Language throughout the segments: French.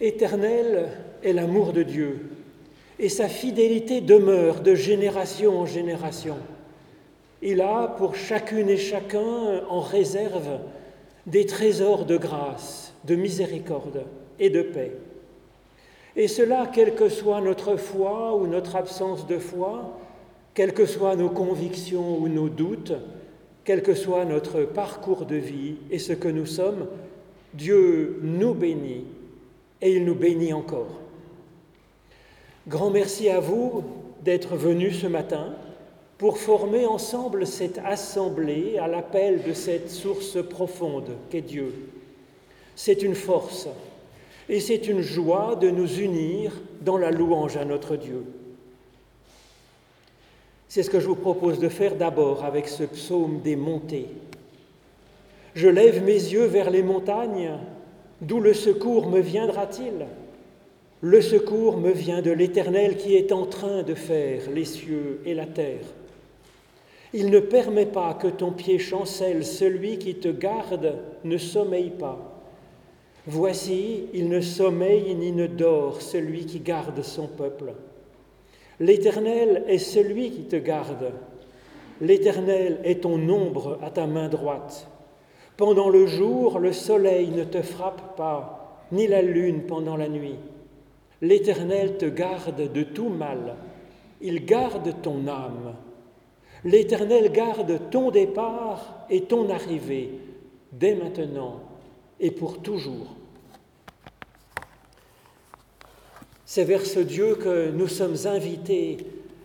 Éternel est l'amour de Dieu, et sa fidélité demeure de génération en génération. Il a pour chacune et chacun en réserve des trésors de grâce, de miséricorde et de paix. Et cela, quelle que soit notre foi ou notre absence de foi, quelles que soient nos convictions ou nos doutes, quel que soit notre parcours de vie et ce que nous sommes, Dieu nous bénit et il nous bénit encore. Grand merci à vous d'être venus ce matin pour former ensemble cette assemblée à l'appel de cette source profonde qu'est Dieu. C'est une force et c'est une joie de nous unir dans la louange à notre Dieu. C'est ce que je vous propose de faire d'abord avec ce psaume des montées. Je lève mes yeux vers les montagnes, d'où le secours me viendra-t-il? Le secours me vient de l'Éternel qui est en train de faire les cieux et la terre. Il ne permet pas que ton pied chancelle, celui qui te garde ne sommeille pas. Voici, il ne sommeille ni ne dort, celui qui garde son peuple. L'Éternel est celui qui te garde. L'Éternel est ton ombre à ta main droite. Pendant le jour, le soleil ne te frappe pas, ni la lune pendant la nuit. L'Éternel te garde de tout mal. Il garde ton âme. L'Éternel garde ton départ et ton arrivée, dès maintenant et pour toujours. C'est vers ce Dieu que nous sommes invités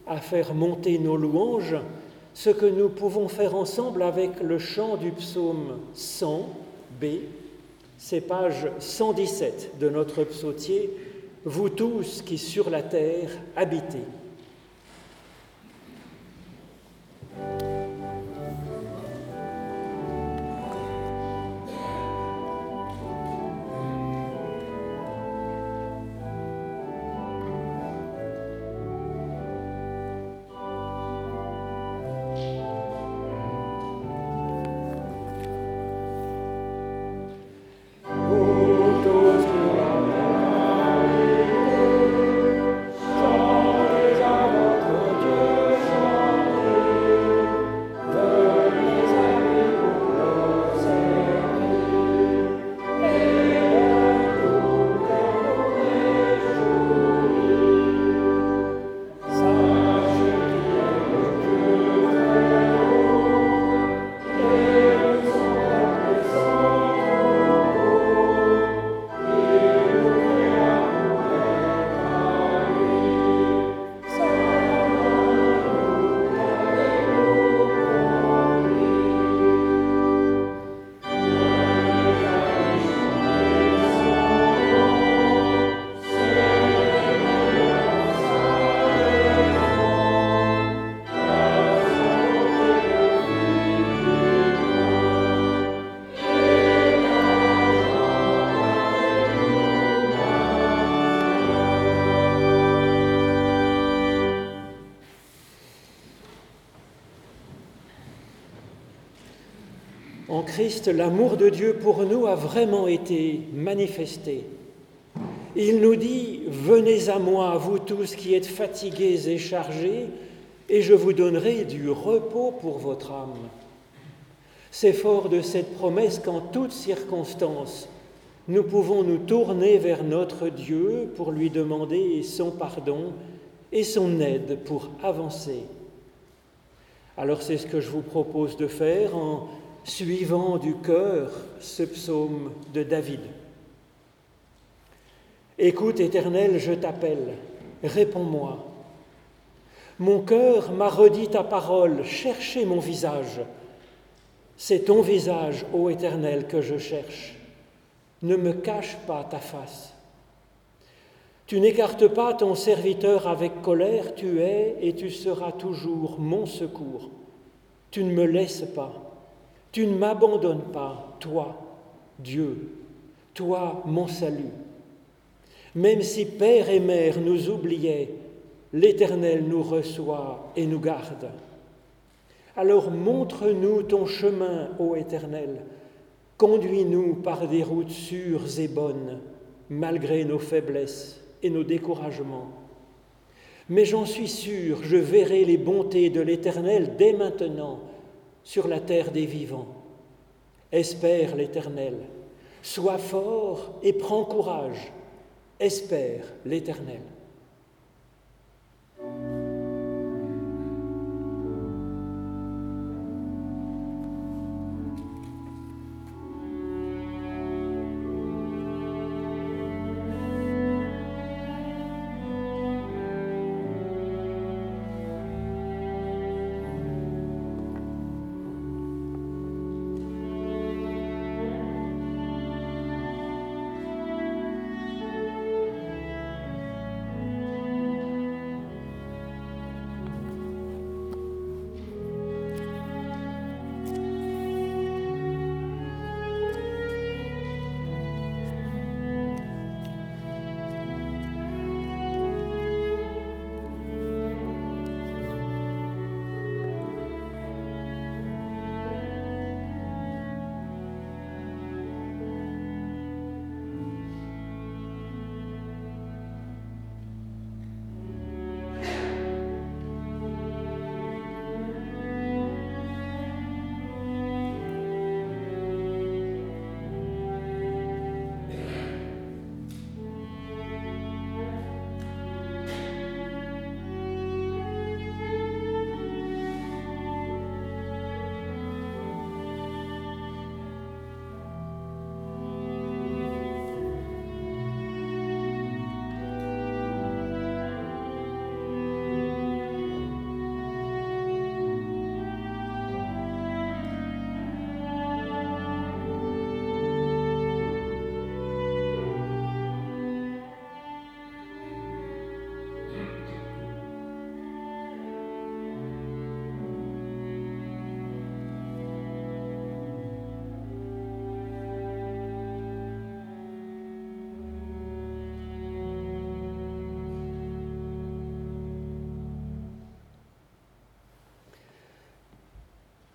à faire monter nos louanges, ce que nous pouvons faire ensemble avec le chant du psaume 100 B, c'est page 117 de notre psautier, Vous tous qui sur la terre habitez. Christ, l'amour de Dieu pour nous a vraiment été manifesté. Il nous dit, venez à moi, vous tous qui êtes fatigués et chargés, et je vous donnerai du repos pour votre âme. C'est fort de cette promesse qu'en toutes circonstances, nous pouvons nous tourner vers notre Dieu pour lui demander son pardon et son aide pour avancer. Alors c'est ce que je vous propose de faire en suivant du cœur ce psaume de David. Écoute, Éternel, je t'appelle, réponds-moi. Mon cœur m'a redit ta parole, cherchez mon visage. C'est ton visage, ô Éternel, que je cherche. Ne me cache pas ta face. Tu n'écartes pas ton serviteur avec colère, tu es et tu seras toujours mon secours. Tu ne me laisses pas. Tu ne m'abandonnes pas, toi, Dieu, toi, mon salut. Même si père et mère nous oubliaient, l'Éternel nous reçoit et nous garde. Alors montre-nous ton chemin, ô Éternel, conduis-nous par des routes sûres et bonnes. malgré nos faiblesses et nos découragements. Mais j'en suis sûr, je verrai les bontés de l'Éternel dès maintenant sur la terre des vivants. Espère l'Éternel, sois fort et prends courage, espère l'Éternel.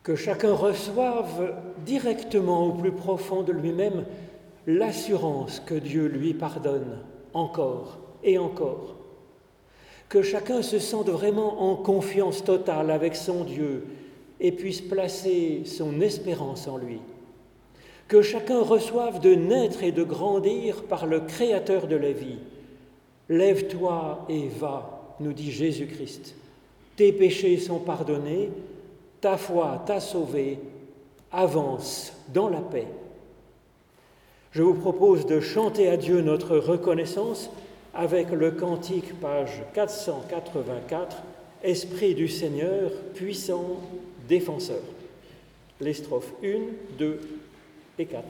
Que chacun reçoive directement au plus profond de lui-même l'assurance que Dieu lui pardonne encore et encore. Que chacun se sente vraiment en confiance totale avec son Dieu et puisse placer son espérance en lui. Que chacun reçoive de naître et de grandir par le Créateur de la vie. Lève-toi et va, nous dit Jésus-Christ. Tes péchés sont pardonnés ta foi t'a sauvé, avance dans la paix. Je vous propose de chanter à Dieu notre reconnaissance avec le cantique page 484, Esprit du Seigneur, puissant défenseur. Les strophes 1, 2 et 4.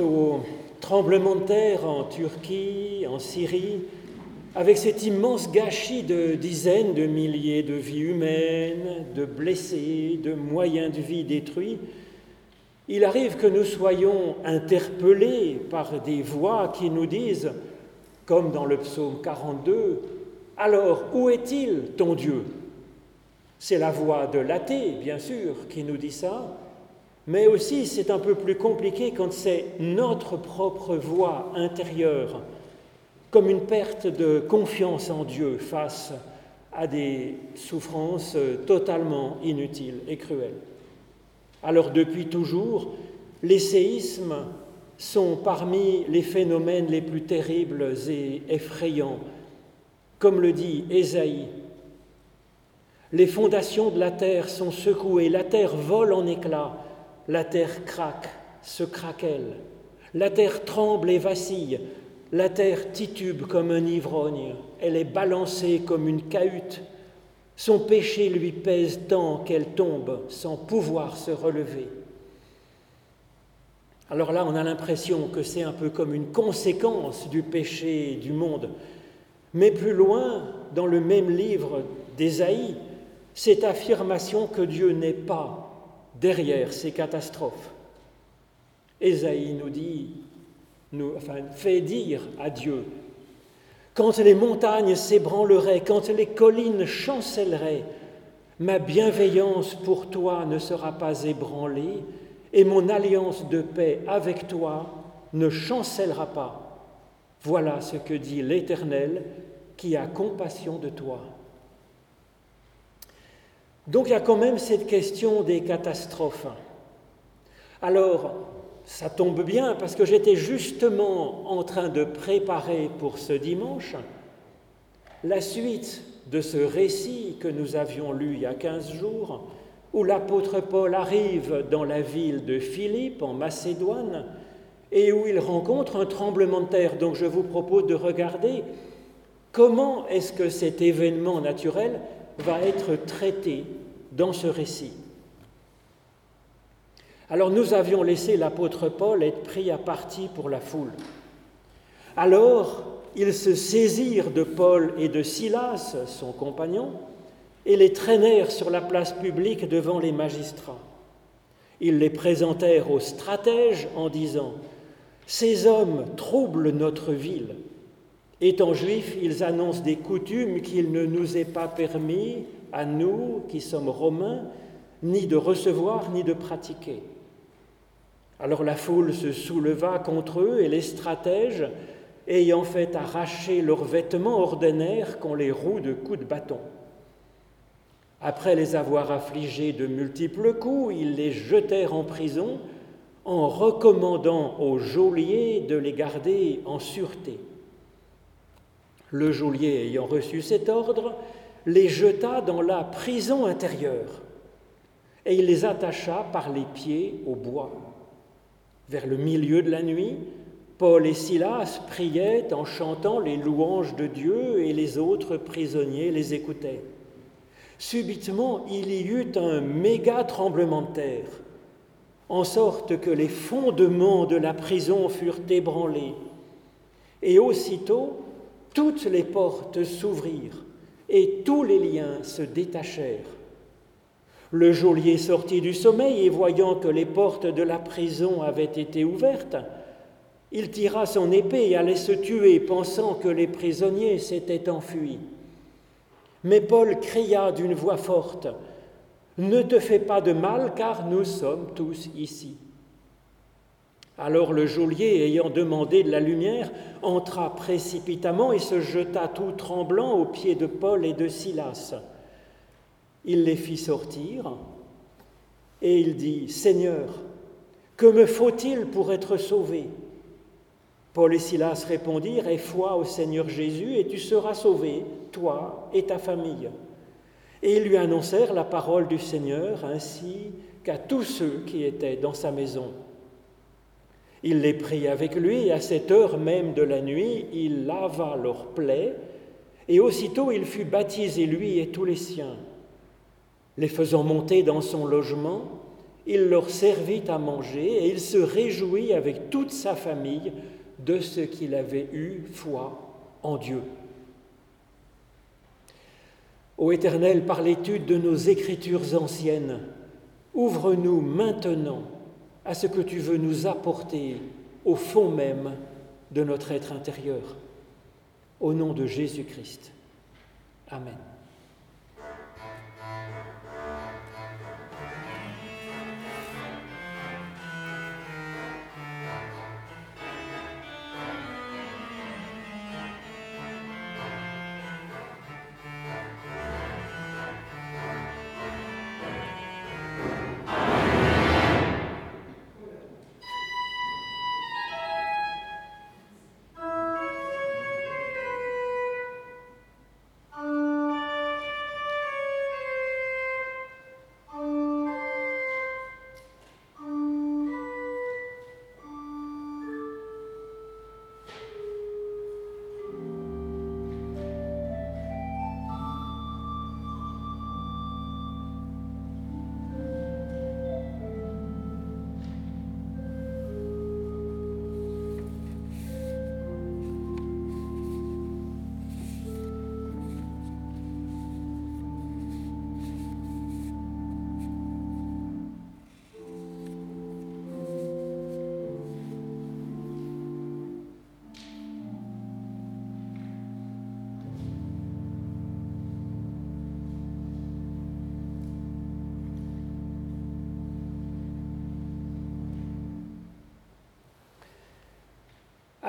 Au tremblement de terre en Turquie, en Syrie, avec cet immense gâchis de dizaines de milliers de vies humaines, de blessés, de moyens de vie détruits, il arrive que nous soyons interpellés par des voix qui nous disent, comme dans le psaume 42, Alors, où est-il ton Dieu? C'est la voix de l'athée, bien sûr, qui nous dit ça, mais aussi c'est un peu plus compliqué quand c'est notre propre voix intérieure comme une perte de confiance en Dieu face à des souffrances totalement inutiles et cruelles. Alors depuis toujours, les séismes sont parmi les phénomènes les plus terribles et effrayants. Comme le dit Ésaïe, les fondations de la terre sont secouées, la terre vole en éclats, la terre craque, se craquelle, la terre tremble et vacille, la terre titube comme un ivrogne, elle est balancée comme une cahute. Son péché lui pèse tant qu'elle tombe sans pouvoir se relever. Alors là, on a l'impression que c'est un peu comme une conséquence du péché du monde. Mais plus loin, dans le même livre d'Ésaïe, cette affirmation que Dieu n'est pas derrière ces catastrophes. Ésaïe nous dit enfin, fait dire à Dieu, quand les montagnes s'ébranleraient, quand les collines chancelleraient, ma bienveillance pour toi ne sera pas ébranlée et mon alliance de paix avec toi ne chancellera pas. Voilà ce que dit l'Éternel qui a compassion de toi. Donc il y a quand même cette question des catastrophes. Alors, ça tombe bien parce que j'étais justement en train de préparer pour ce dimanche la suite de ce récit que nous avions lu il y a 15 jours, où l'apôtre Paul arrive dans la ville de Philippe en Macédoine et où il rencontre un tremblement de terre. Donc je vous propose de regarder comment est-ce que cet événement naturel va être traité dans ce récit. Alors nous avions laissé l'apôtre Paul être pris à partie pour la foule. Alors ils se saisirent de Paul et de Silas, son compagnon, et les traînèrent sur la place publique devant les magistrats. Ils les présentèrent aux stratèges en disant Ces hommes troublent notre ville. Étant juifs, ils annoncent des coutumes qu'il ne nous est pas permis, à nous qui sommes romains, ni de recevoir ni de pratiquer. Alors la foule se souleva contre eux et les stratèges, ayant fait arracher leurs vêtements, ordonnèrent qu'on les roue de coups de bâton. Après les avoir affligés de multiples coups, ils les jetèrent en prison en recommandant au geôlier de les garder en sûreté. Le geôlier ayant reçu cet ordre, les jeta dans la prison intérieure et il les attacha par les pieds au bois. Vers le milieu de la nuit, Paul et Silas priaient en chantant les louanges de Dieu et les autres prisonniers les écoutaient. Subitement, il y eut un méga tremblement de terre, en sorte que les fondements de la prison furent ébranlés. Et aussitôt, toutes les portes s'ouvrirent et tous les liens se détachèrent. Le geôlier sortit du sommeil et voyant que les portes de la prison avaient été ouvertes, il tira son épée et allait se tuer, pensant que les prisonniers s'étaient enfuis. Mais Paul cria d'une voix forte, Ne te fais pas de mal, car nous sommes tous ici. Alors le geôlier, ayant demandé de la lumière, entra précipitamment et se jeta tout tremblant aux pieds de Paul et de Silas. Il les fit sortir et il dit, Seigneur, que me faut-il pour être sauvé? Paul et Silas répondirent, Aie foi au Seigneur Jésus et tu seras sauvé, toi et ta famille. Et ils lui annoncèrent la parole du Seigneur ainsi qu'à tous ceux qui étaient dans sa maison. Il les prit avec lui et à cette heure même de la nuit, il lava leurs plaies et aussitôt il fut baptisé, lui et tous les siens les faisant monter dans son logement, il leur servit à manger et il se réjouit avec toute sa famille de ce qu'il avait eu foi en Dieu. Ô Éternel, par l'étude de nos écritures anciennes, ouvre-nous maintenant à ce que tu veux nous apporter au fond même de notre être intérieur. Au nom de Jésus-Christ. Amen.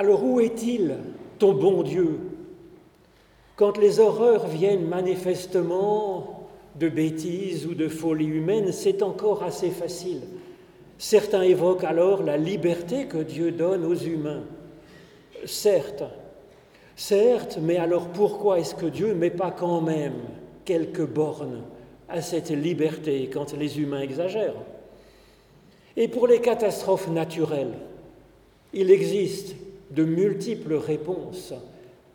Alors où est-il, ton bon Dieu? Quand les horreurs viennent manifestement de bêtises ou de folie humaine, c'est encore assez facile. Certains évoquent alors la liberté que Dieu donne aux humains. Certes, certes, mais alors pourquoi est-ce que Dieu ne met pas quand même quelques bornes à cette liberté quand les humains exagèrent? Et pour les catastrophes naturelles, il existe de multiples réponses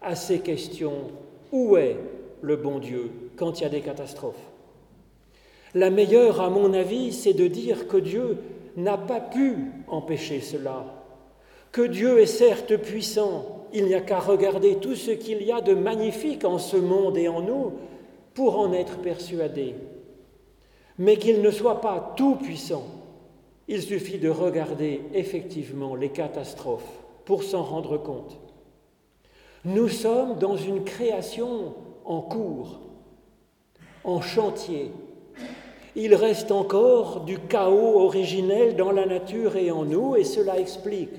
à ces questions. Où est le bon Dieu quand il y a des catastrophes? La meilleure, à mon avis, c'est de dire que Dieu n'a pas pu empêcher cela, que Dieu est certes puissant, il n'y a qu'à regarder tout ce qu'il y a de magnifique en ce monde et en nous pour en être persuadé, mais qu'il ne soit pas tout puissant. Il suffit de regarder effectivement les catastrophes pour s'en rendre compte. Nous sommes dans une création en cours, en chantier. Il reste encore du chaos originel dans la nature et en nous, et cela explique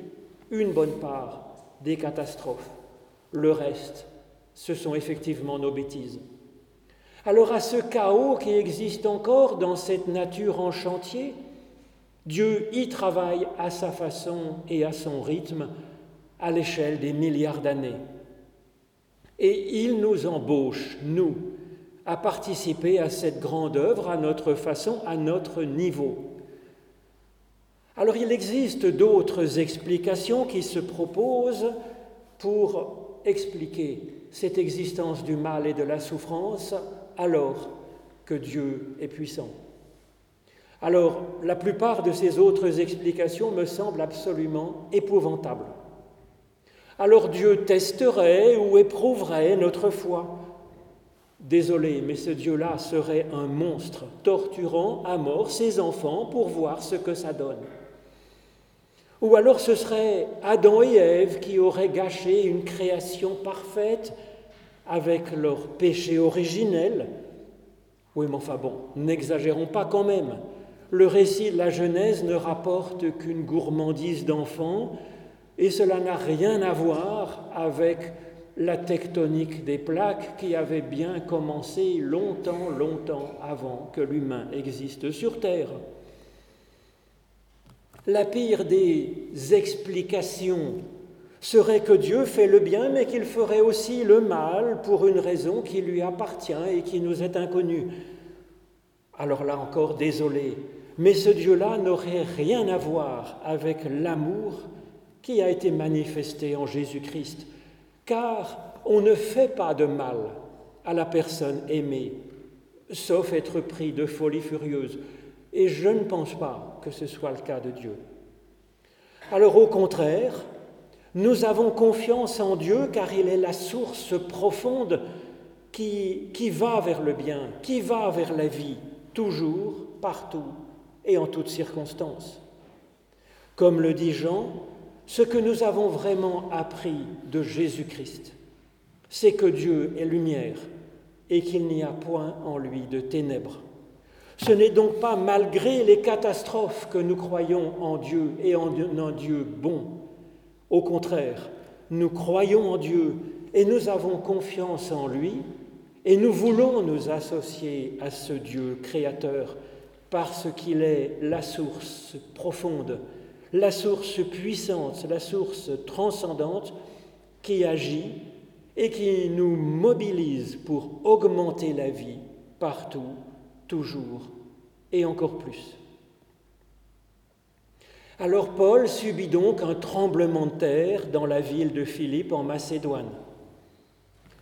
une bonne part des catastrophes. Le reste, ce sont effectivement nos bêtises. Alors à ce chaos qui existe encore dans cette nature en chantier, Dieu y travaille à sa façon et à son rythme à l'échelle des milliards d'années. Et il nous embauche, nous, à participer à cette grande œuvre à notre façon, à notre niveau. Alors il existe d'autres explications qui se proposent pour expliquer cette existence du mal et de la souffrance alors que Dieu est puissant. Alors la plupart de ces autres explications me semblent absolument épouvantables alors Dieu testerait ou éprouverait notre foi. Désolé, mais ce Dieu-là serait un monstre, torturant à mort ses enfants pour voir ce que ça donne. Ou alors ce serait Adam et Ève qui auraient gâché une création parfaite avec leur péché originel. Oui, mais enfin bon, n'exagérons pas quand même. Le récit de la Genèse ne rapporte qu'une gourmandise d'enfants et cela n'a rien à voir avec la tectonique des plaques qui avait bien commencé longtemps, longtemps avant que l'humain existe sur Terre. La pire des explications serait que Dieu fait le bien, mais qu'il ferait aussi le mal pour une raison qui lui appartient et qui nous est inconnue. Alors là encore, désolé, mais ce Dieu-là n'aurait rien à voir avec l'amour qui a été manifesté en Jésus-Christ, car on ne fait pas de mal à la personne aimée, sauf être pris de folie furieuse. Et je ne pense pas que ce soit le cas de Dieu. Alors au contraire, nous avons confiance en Dieu car il est la source profonde qui, qui va vers le bien, qui va vers la vie, toujours, partout et en toutes circonstances. Comme le dit Jean, ce que nous avons vraiment appris de Jésus-Christ, c'est que Dieu est lumière et qu'il n'y a point en lui de ténèbres. Ce n'est donc pas malgré les catastrophes que nous croyons en Dieu et en un Dieu bon. Au contraire, nous croyons en Dieu et nous avons confiance en lui et nous voulons nous associer à ce Dieu créateur parce qu'il est la source profonde, la source puissante, la source transcendante qui agit et qui nous mobilise pour augmenter la vie partout, toujours et encore plus. Alors Paul subit donc un tremblement de terre dans la ville de Philippe en Macédoine.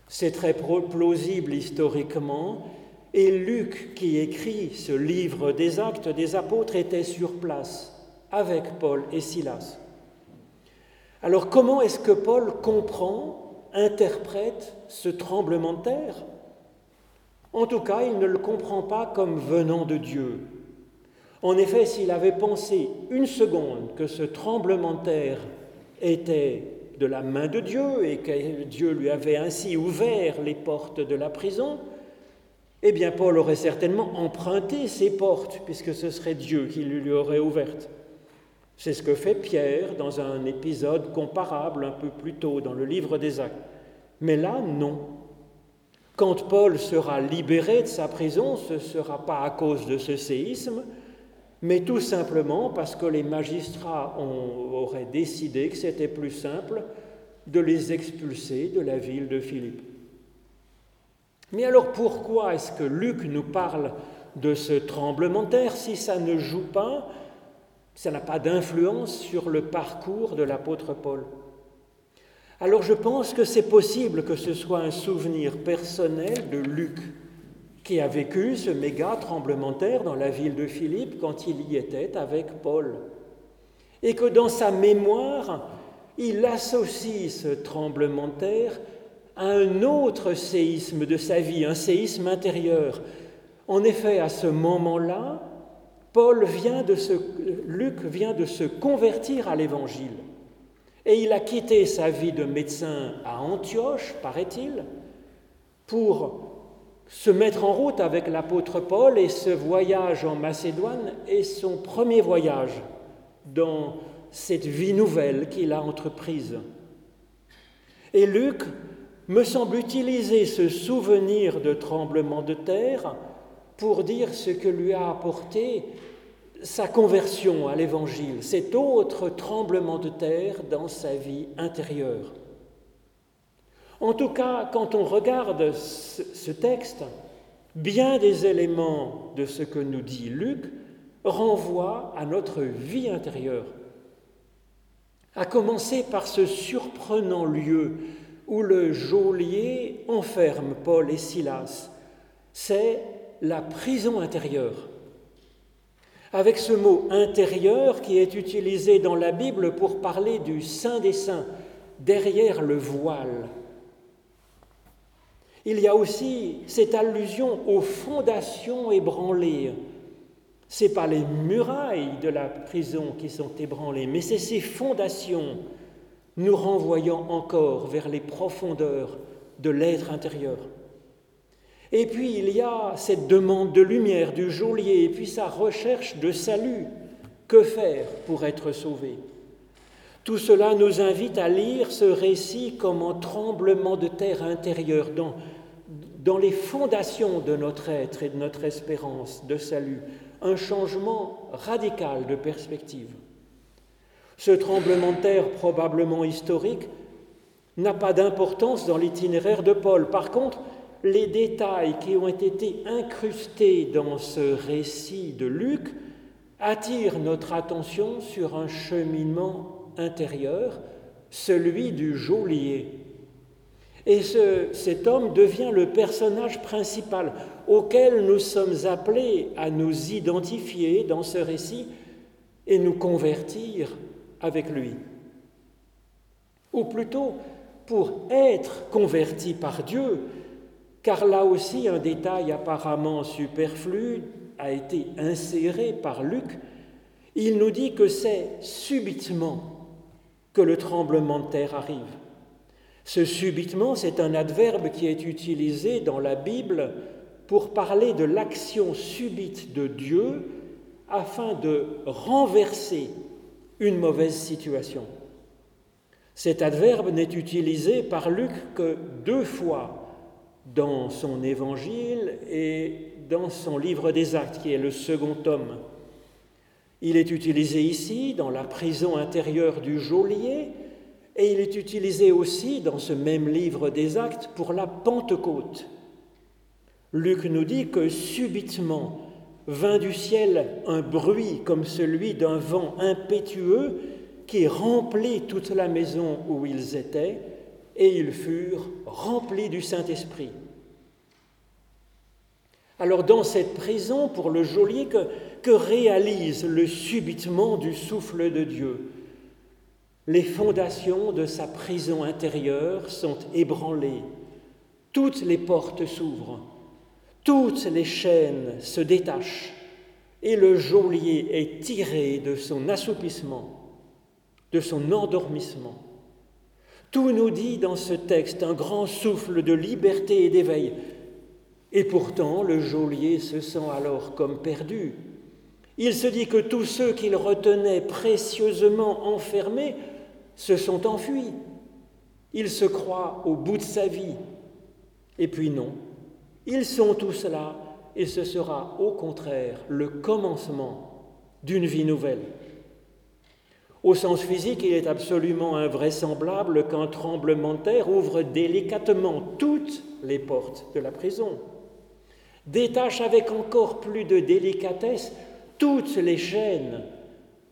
C'est très plausible historiquement, et Luc, qui écrit ce livre des actes des apôtres, était sur place avec Paul et Silas. Alors comment est-ce que Paul comprend interprète ce tremblement de terre? En tout cas, il ne le comprend pas comme venant de Dieu. En effet, s'il avait pensé une seconde que ce tremblement de terre était de la main de Dieu et que Dieu lui avait ainsi ouvert les portes de la prison, eh bien Paul aurait certainement emprunté ces portes, puisque ce serait Dieu qui lui aurait ouvertes. C'est ce que fait Pierre dans un épisode comparable un peu plus tôt dans le livre des Actes. Mais là, non. Quand Paul sera libéré de sa prison, ce ne sera pas à cause de ce séisme, mais tout simplement parce que les magistrats auraient décidé que c'était plus simple de les expulser de la ville de Philippe. Mais alors pourquoi est-ce que Luc nous parle de ce tremblement de terre si ça ne joue pas ça n'a pas d'influence sur le parcours de l'apôtre Paul. Alors je pense que c'est possible que ce soit un souvenir personnel de Luc, qui a vécu ce méga tremblement de terre dans la ville de Philippe quand il y était avec Paul. Et que dans sa mémoire, il associe ce tremblement de terre à un autre séisme de sa vie, un séisme intérieur. En effet, à ce moment-là, Paul vient de se, Luc vient de se convertir à l'Évangile. Et il a quitté sa vie de médecin à Antioche, paraît-il, pour se mettre en route avec l'apôtre Paul et ce voyage en Macédoine est son premier voyage dans cette vie nouvelle qu'il a entreprise. Et Luc me semble utiliser ce souvenir de tremblement de terre pour dire ce que lui a apporté sa conversion à l'Évangile, cet autre tremblement de terre dans sa vie intérieure. En tout cas, quand on regarde ce texte, bien des éléments de ce que nous dit Luc renvoient à notre vie intérieure. À commencer par ce surprenant lieu où le geôlier enferme Paul et Silas. C'est la prison intérieure. Avec ce mot intérieur qui est utilisé dans la Bible pour parler du Saint des Saints, derrière le voile. Il y a aussi cette allusion aux fondations ébranlées. Ce n'est pas les murailles de la prison qui sont ébranlées, mais c'est ces fondations nous renvoyant encore vers les profondeurs de l'être intérieur. Et puis il y a cette demande de lumière du geôlier, et puis sa recherche de salut. Que faire pour être sauvé? Tout cela nous invite à lire ce récit comme un tremblement de terre intérieur dans, dans les fondations de notre être et de notre espérance de salut, un changement radical de perspective. Ce tremblement de terre, probablement historique, n'a pas d'importance dans l'itinéraire de Paul. Par contre, les détails qui ont été incrustés dans ce récit de Luc attirent notre attention sur un cheminement intérieur, celui du geôlier. Et cet homme devient le personnage principal auquel nous sommes appelés à nous identifier dans ce récit et nous convertir avec lui. Ou plutôt, pour être converti par Dieu, car là aussi un détail apparemment superflu a été inséré par Luc, il nous dit que c'est subitement que le tremblement de terre arrive. Ce subitement, c'est un adverbe qui est utilisé dans la Bible pour parler de l'action subite de Dieu afin de renverser une mauvaise situation. Cet adverbe n'est utilisé par Luc que deux fois dans son évangile et dans son livre des actes, qui est le second tome. Il est utilisé ici dans la prison intérieure du geôlier et il est utilisé aussi dans ce même livre des actes pour la Pentecôte. Luc nous dit que subitement vint du ciel un bruit comme celui d'un vent impétueux qui remplit toute la maison où ils étaient, et ils furent remplis du Saint-Esprit. Alors dans cette prison, pour le geôlier, que, réalise le subitement du souffle de Dieu? Les fondations de sa prison intérieure sont ébranlées, toutes les portes s'ouvrent, toutes les chaînes se détachent, et le geôlier est tiré de son assoupissement, de son endormissement. Tout nous dit dans ce texte un grand souffle de liberté et d'éveil, et pourtant, le geôlier se sent alors comme perdu. Il se dit que tous ceux qu'il retenait précieusement enfermés se sont enfuis. Il se croit au bout de sa vie. Et puis non, ils sont tous là et ce sera au contraire le commencement d'une vie nouvelle. Au sens physique, il est absolument invraisemblable qu'un tremblement de terre ouvre délicatement toutes les portes de la prison détache avec encore plus de délicatesse toutes les chaînes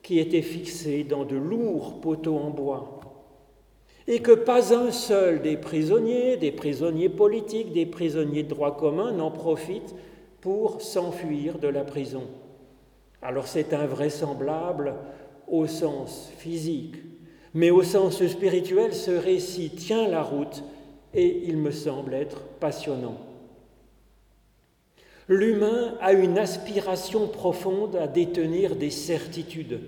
qui étaient fixées dans de lourds poteaux en bois, et que pas un seul des prisonniers, des prisonniers politiques, des prisonniers de droit commun n'en profite pour s'enfuir de la prison. Alors c'est invraisemblable au sens physique, mais au sens spirituel, ce récit tient la route et il me semble être passionnant. L'humain a une aspiration profonde à détenir des certitudes,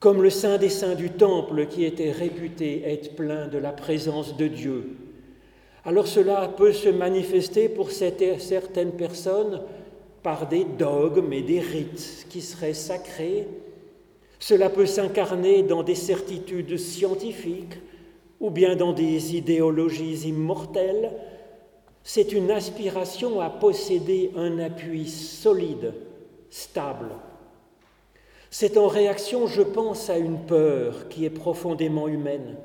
comme le Saint des Saints du Temple qui était réputé être plein de la présence de Dieu. Alors cela peut se manifester pour certaines personnes par des dogmes et des rites qui seraient sacrés. Cela peut s'incarner dans des certitudes scientifiques ou bien dans des idéologies immortelles c'est une aspiration à posséder un appui solide, stable. C'est en réaction, je pense, à une peur qui est profondément humaine,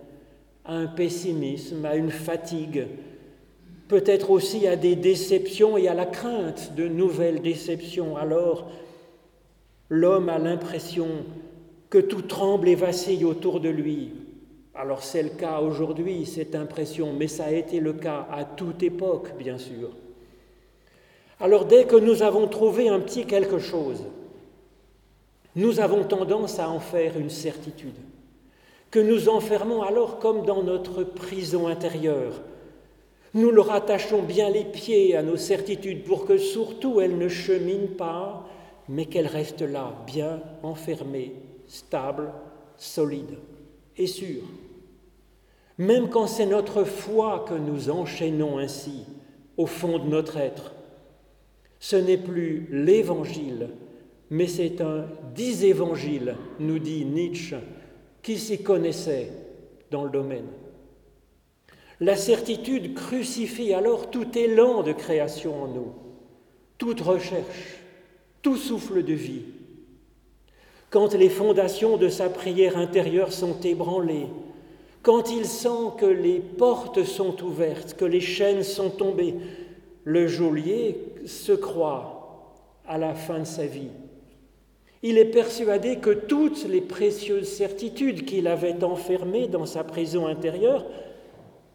à un pessimisme, à une fatigue, peut-être aussi à des déceptions et à la crainte de nouvelles déceptions. Alors, l'homme a l'impression que tout tremble et vacille autour de lui, alors c'est le cas aujourd'hui, cette impression, mais ça a été le cas à toute époque, bien sûr. Alors dès que nous avons trouvé un petit quelque chose, nous avons tendance à en faire une certitude, que nous enfermons alors comme dans notre prison intérieure. Nous le rattachons bien les pieds à nos certitudes pour que surtout elles ne cheminent pas, mais qu'elles restent là, bien enfermées, stables, solides et sûres même quand c'est notre foi que nous enchaînons ainsi au fond de notre être. Ce n'est plus l'évangile, mais c'est un disévangile, nous dit Nietzsche, qui s'y connaissait dans le domaine. La certitude crucifie alors tout élan de création en nous, toute recherche, tout souffle de vie. Quand les fondations de sa prière intérieure sont ébranlées, quand il sent que les portes sont ouvertes, que les chaînes sont tombées, le geôlier se croit à la fin de sa vie. Il est persuadé que toutes les précieuses certitudes qu'il avait enfermées dans sa prison intérieure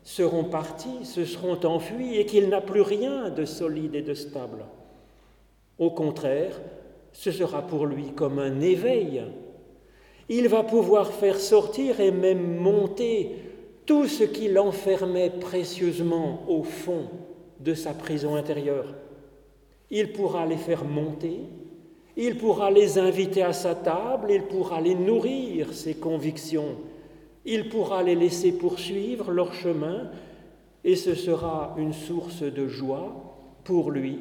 seront partis, se seront enfuis et qu'il n'a plus rien de solide et de stable. Au contraire, ce sera pour lui comme un éveil. Il va pouvoir faire sortir et même monter tout ce qui l'enfermait précieusement au fond de sa prison intérieure. Il pourra les faire monter, il pourra les inviter à sa table, il pourra les nourrir, ses convictions, il pourra les laisser poursuivre leur chemin, et ce sera une source de joie pour lui,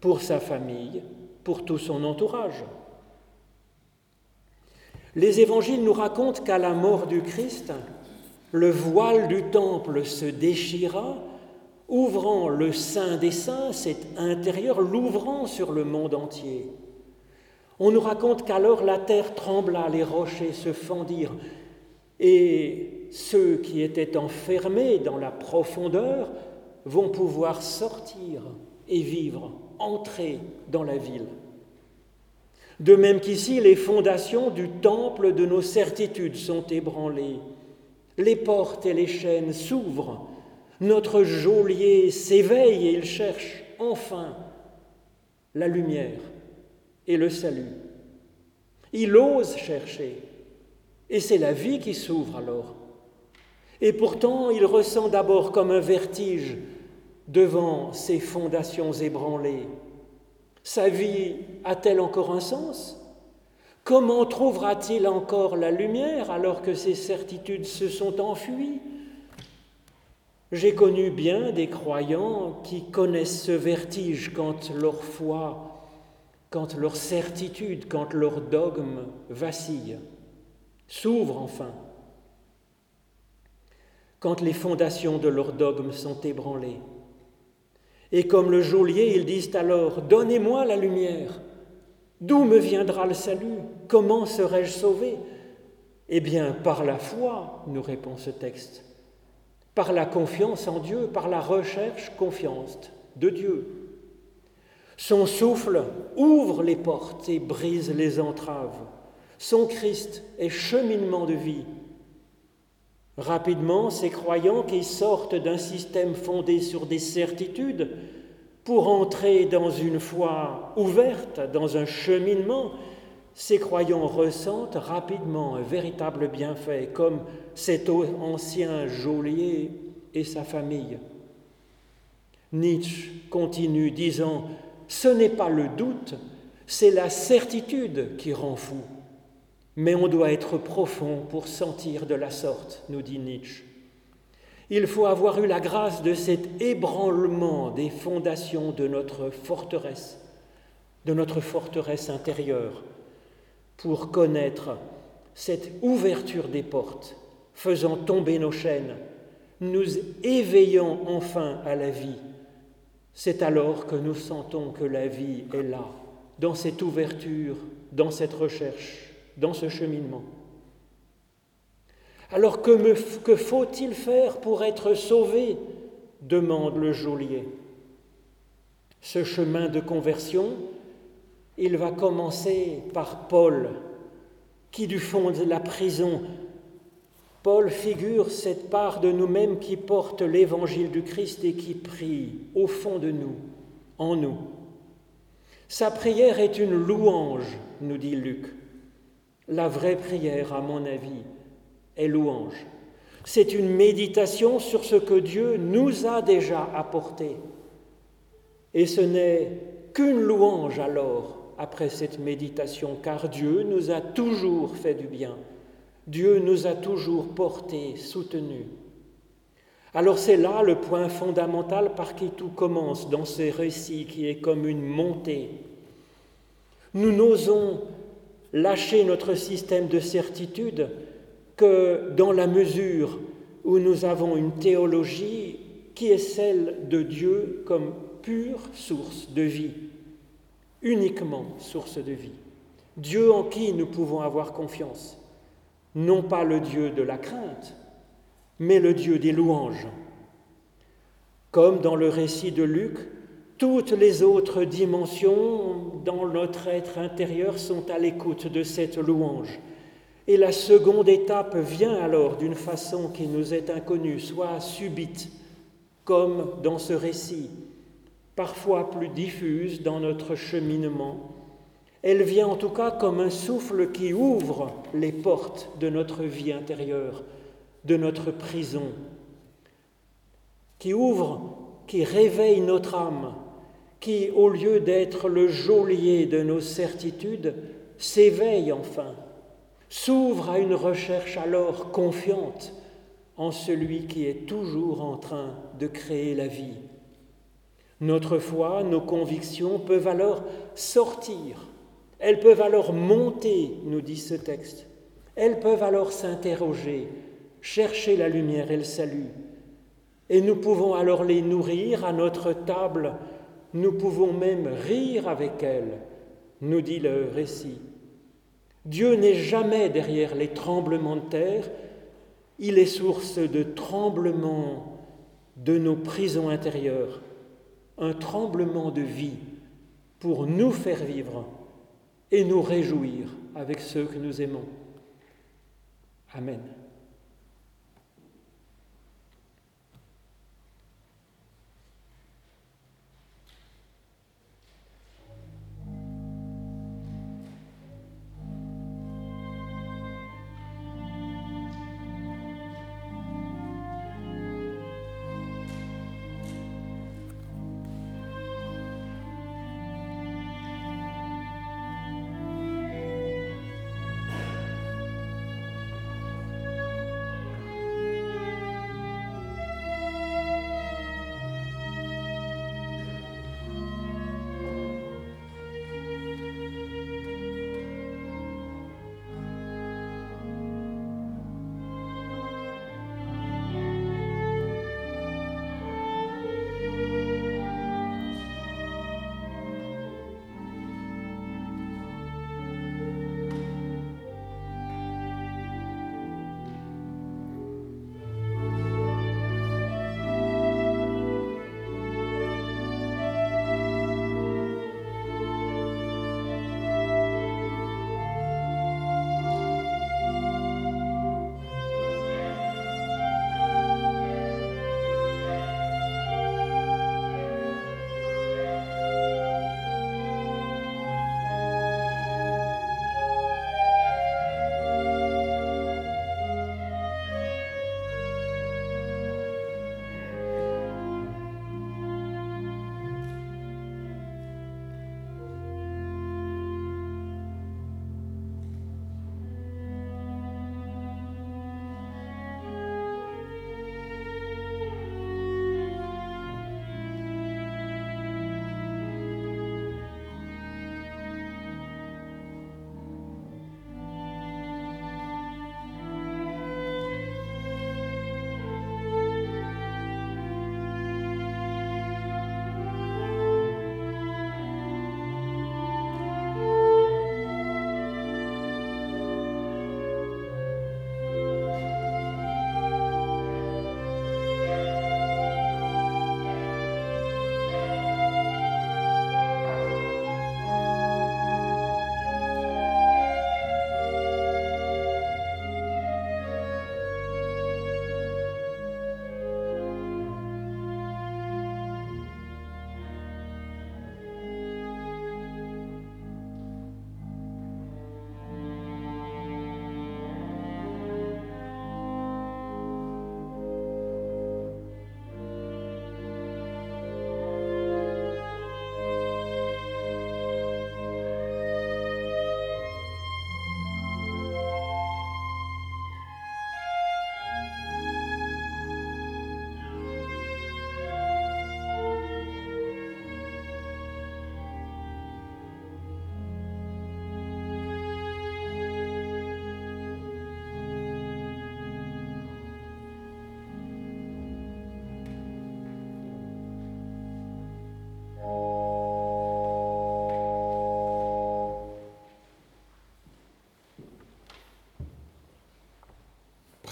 pour sa famille, pour tout son entourage. Les évangiles nous racontent qu'à la mort du Christ, le voile du temple se déchira, ouvrant le Saint des Saints, cet intérieur, l'ouvrant sur le monde entier. On nous raconte qu'alors la terre trembla, les rochers se fendirent, et ceux qui étaient enfermés dans la profondeur vont pouvoir sortir et vivre, entrer dans la ville. De même qu'ici, les fondations du temple de nos certitudes sont ébranlées, les portes et les chaînes s'ouvrent, notre geôlier s'éveille et il cherche enfin la lumière et le salut. Il ose chercher, et c'est la vie qui s'ouvre alors. Et pourtant, il ressent d'abord comme un vertige devant ces fondations ébranlées. Sa vie a-t-elle encore un sens? Comment trouvera-t-il encore la lumière alors que ses certitudes se sont enfuies? J'ai connu bien des croyants qui connaissent ce vertige quand leur foi quand leur certitude, quand leur dogme vacille, s'ouvre enfin, quand les fondations de leur dogme sont ébranlées. Et comme le geôlier, ils disent alors, Donnez-moi la lumière. D'où me viendra le salut? Comment serai-je sauvé? Eh bien, par la foi, nous répond ce texte, par la confiance en Dieu, par la recherche confiance de Dieu. Son souffle ouvre les portes et brise les entraves. Son Christ est cheminement de vie. Rapidement, ces croyants qui sortent d'un système fondé sur des certitudes pour entrer dans une foi ouverte, dans un cheminement, ces croyants ressentent rapidement un véritable bienfait, comme cet ancien geôlier et sa famille. Nietzsche continue disant ce n'est pas le doute, c'est la certitude qui rend fou. Mais on doit être profond pour sentir de la sorte, nous dit Nietzsche. Il faut avoir eu la grâce de cet ébranlement des fondations de notre forteresse, de notre forteresse intérieure, pour connaître cette ouverture des portes, faisant tomber nos chaînes, nous éveillant enfin à la vie c'est alors que nous sentons que la vie est là, dans cette ouverture, dans cette recherche, dans ce cheminement. Alors que, faut-il faire pour être sauvé? demande le geôlier. Ce chemin de conversion, il va commencer par Paul, qui du fond de la prison Paul figure cette part de nous-mêmes qui porte l'évangile du Christ et qui prie au fond de nous, en nous. Sa prière est une louange, nous dit Luc. La vraie prière, à mon avis, est louange. C'est une méditation sur ce que Dieu nous a déjà apporté. Et ce n'est qu'une louange alors, après cette méditation, car Dieu nous a toujours fait du bien Dieu nous a toujours portés, soutenus. Alors c'est là le point fondamental par qui tout commence dans ces récits qui est comme une montée. Nous n'osons lâcher notre système de certitude que dans la mesure où nous avons une théologie qui est celle de Dieu comme pure source de vie, uniquement source de vie. Dieu en qui nous pouvons avoir confiance non pas le Dieu de la crainte, mais le Dieu des louanges. Comme dans le récit de Luc, toutes les autres dimensions dans notre être intérieur sont à l'écoute de cette louange. Et la seconde étape vient alors d'une façon qui nous est inconnue, soit subite, comme dans ce récit, parfois plus diffuse dans notre cheminement. Elle vient en tout cas comme un souffle qui ouvre les portes de notre vie intérieure, de notre prison, qui ouvre, qui réveille notre âme, qui, au lieu d'être le geôlier de nos certitudes, s'éveille enfin, s'ouvre à une recherche alors confiante en celui qui est toujours en train de créer la vie. Notre foi, nos convictions peuvent alors sortir, elles peuvent alors monter, nous dit ce texte, elles peuvent alors s'interroger, chercher la lumière et le salut. Et nous pouvons alors les nourrir à notre table, nous pouvons même rire avec elles, nous dit le récit. Dieu n'est jamais derrière les tremblements de terre, il est source de tremblements de nos prisons intérieures, un tremblement de vie pour nous faire vivre et nous réjouir avec ceux que nous aimons. Amen.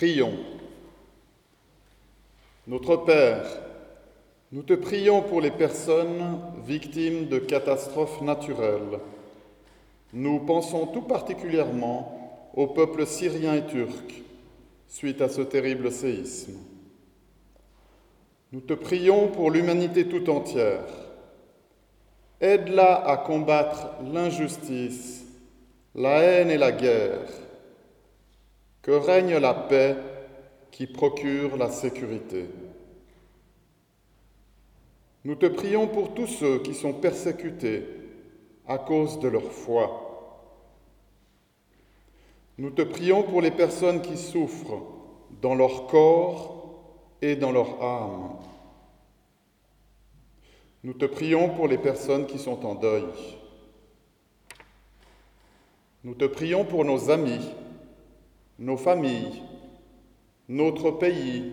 Prions. Notre Père, nous te prions pour les personnes victimes de catastrophes naturelles. Nous pensons tout particulièrement au peuple syrien et turc suite à ce terrible séisme. Nous te prions pour l'humanité tout entière. Aide-la à combattre l'injustice, la haine et la guerre. Que règne la paix qui procure la sécurité. Nous te prions pour tous ceux qui sont persécutés à cause de leur foi. Nous te prions pour les personnes qui souffrent dans leur corps et dans leur âme. Nous te prions pour les personnes qui sont en deuil. Nous te prions pour nos amis, nos familles, notre pays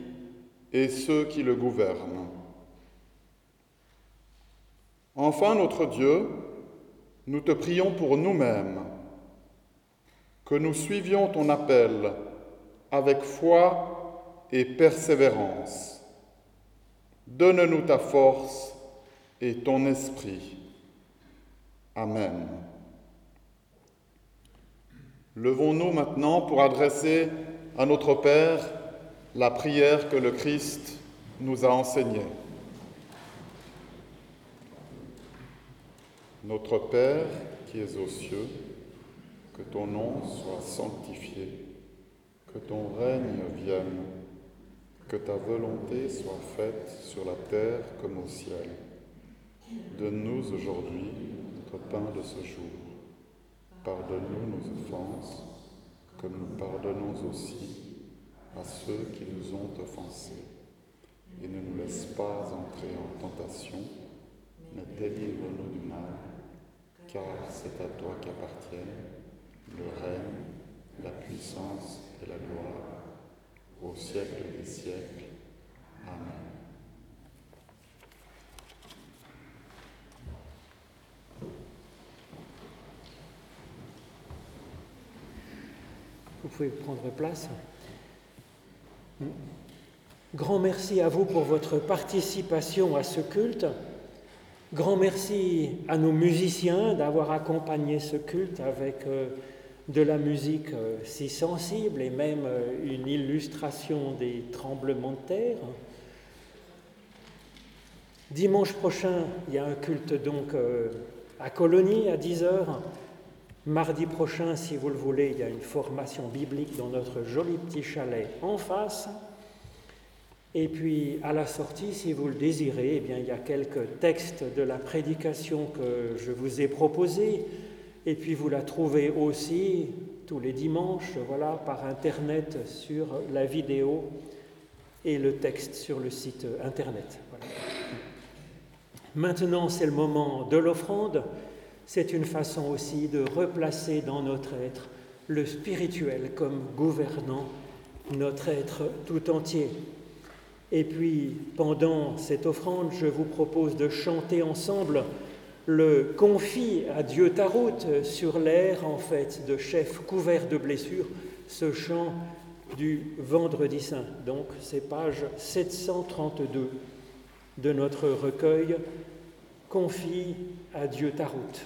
et ceux qui le gouvernent. Enfin, notre Dieu, nous te prions pour nous-mêmes, que nous suivions ton appel avec foi et persévérance. Donne-nous ta force et ton esprit. Amen. Levons-nous maintenant pour adresser à notre Père la prière que le Christ nous a enseignée. Notre Père qui es aux cieux, que ton nom soit sanctifié, que ton règne vienne, que ta volonté soit faite sur la terre comme au ciel. Donne-nous aujourd'hui notre pain de ce jour. Pardonne-nous nos offenses, comme nous pardonnons aussi à ceux qui nous ont offensés. Et ne nous laisse pas entrer en tentation, mais délivre-nous du mal car c'est à toi qu'appartiennent le règne, la puissance et la gloire au siècle des siècles. Amen. Vous pouvez prendre place. Grand merci à vous pour votre participation à ce culte. Grand merci à nos musiciens d'avoir accompagné ce culte avec euh, de la musique euh, si sensible et même euh, une illustration des tremblements de terre. Dimanche prochain, il y a un culte donc à Colonie à 10h. Mardi prochain, si vous le voulez, il y a une formation biblique dans notre joli petit chalet en face. Et puis à la sortie, si vous le désirez, eh bien, il y a quelques textes de la prédication que je vous ai proposés. Et puis vous la trouvez aussi tous les dimanches, voilà, par internet sur la vidéo et le texte sur le site internet. Maintenant, c'est le moment de l'offrande. C'est une façon aussi de replacer dans notre être le spirituel comme gouvernant notre être tout entier. Et puis, pendant cette offrande, je vous propose de chanter ensemble le confie à Dieu ta route sur l'air, en fait, de chef couvert de blessures, ce chant du Vendredi Saint. Donc, c'est page 732 de notre recueil Confie à Dieu ta route.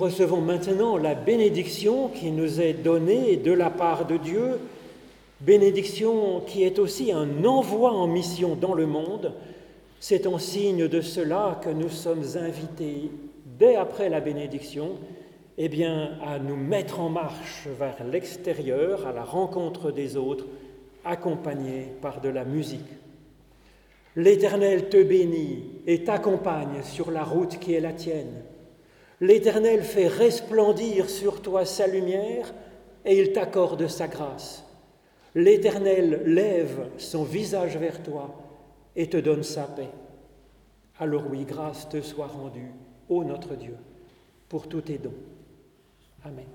recevons maintenant la bénédiction qui nous est donnée de la part de Dieu, bénédiction qui est aussi un envoi en mission dans le monde. C'est en signe de cela que nous sommes invités, dès après la bénédiction, eh bien, à nous mettre en marche vers l'extérieur, à la rencontre des autres, accompagnés par de la musique. L'Éternel te bénit et t'accompagne sur la route qui est la tienne. L'Éternel fait resplendir sur toi sa lumière et il t'accorde sa grâce. L'Éternel lève son visage vers toi et te donne sa paix. Alors oui, grâce te soit rendue, ô notre Dieu, pour tous tes dons. Amen.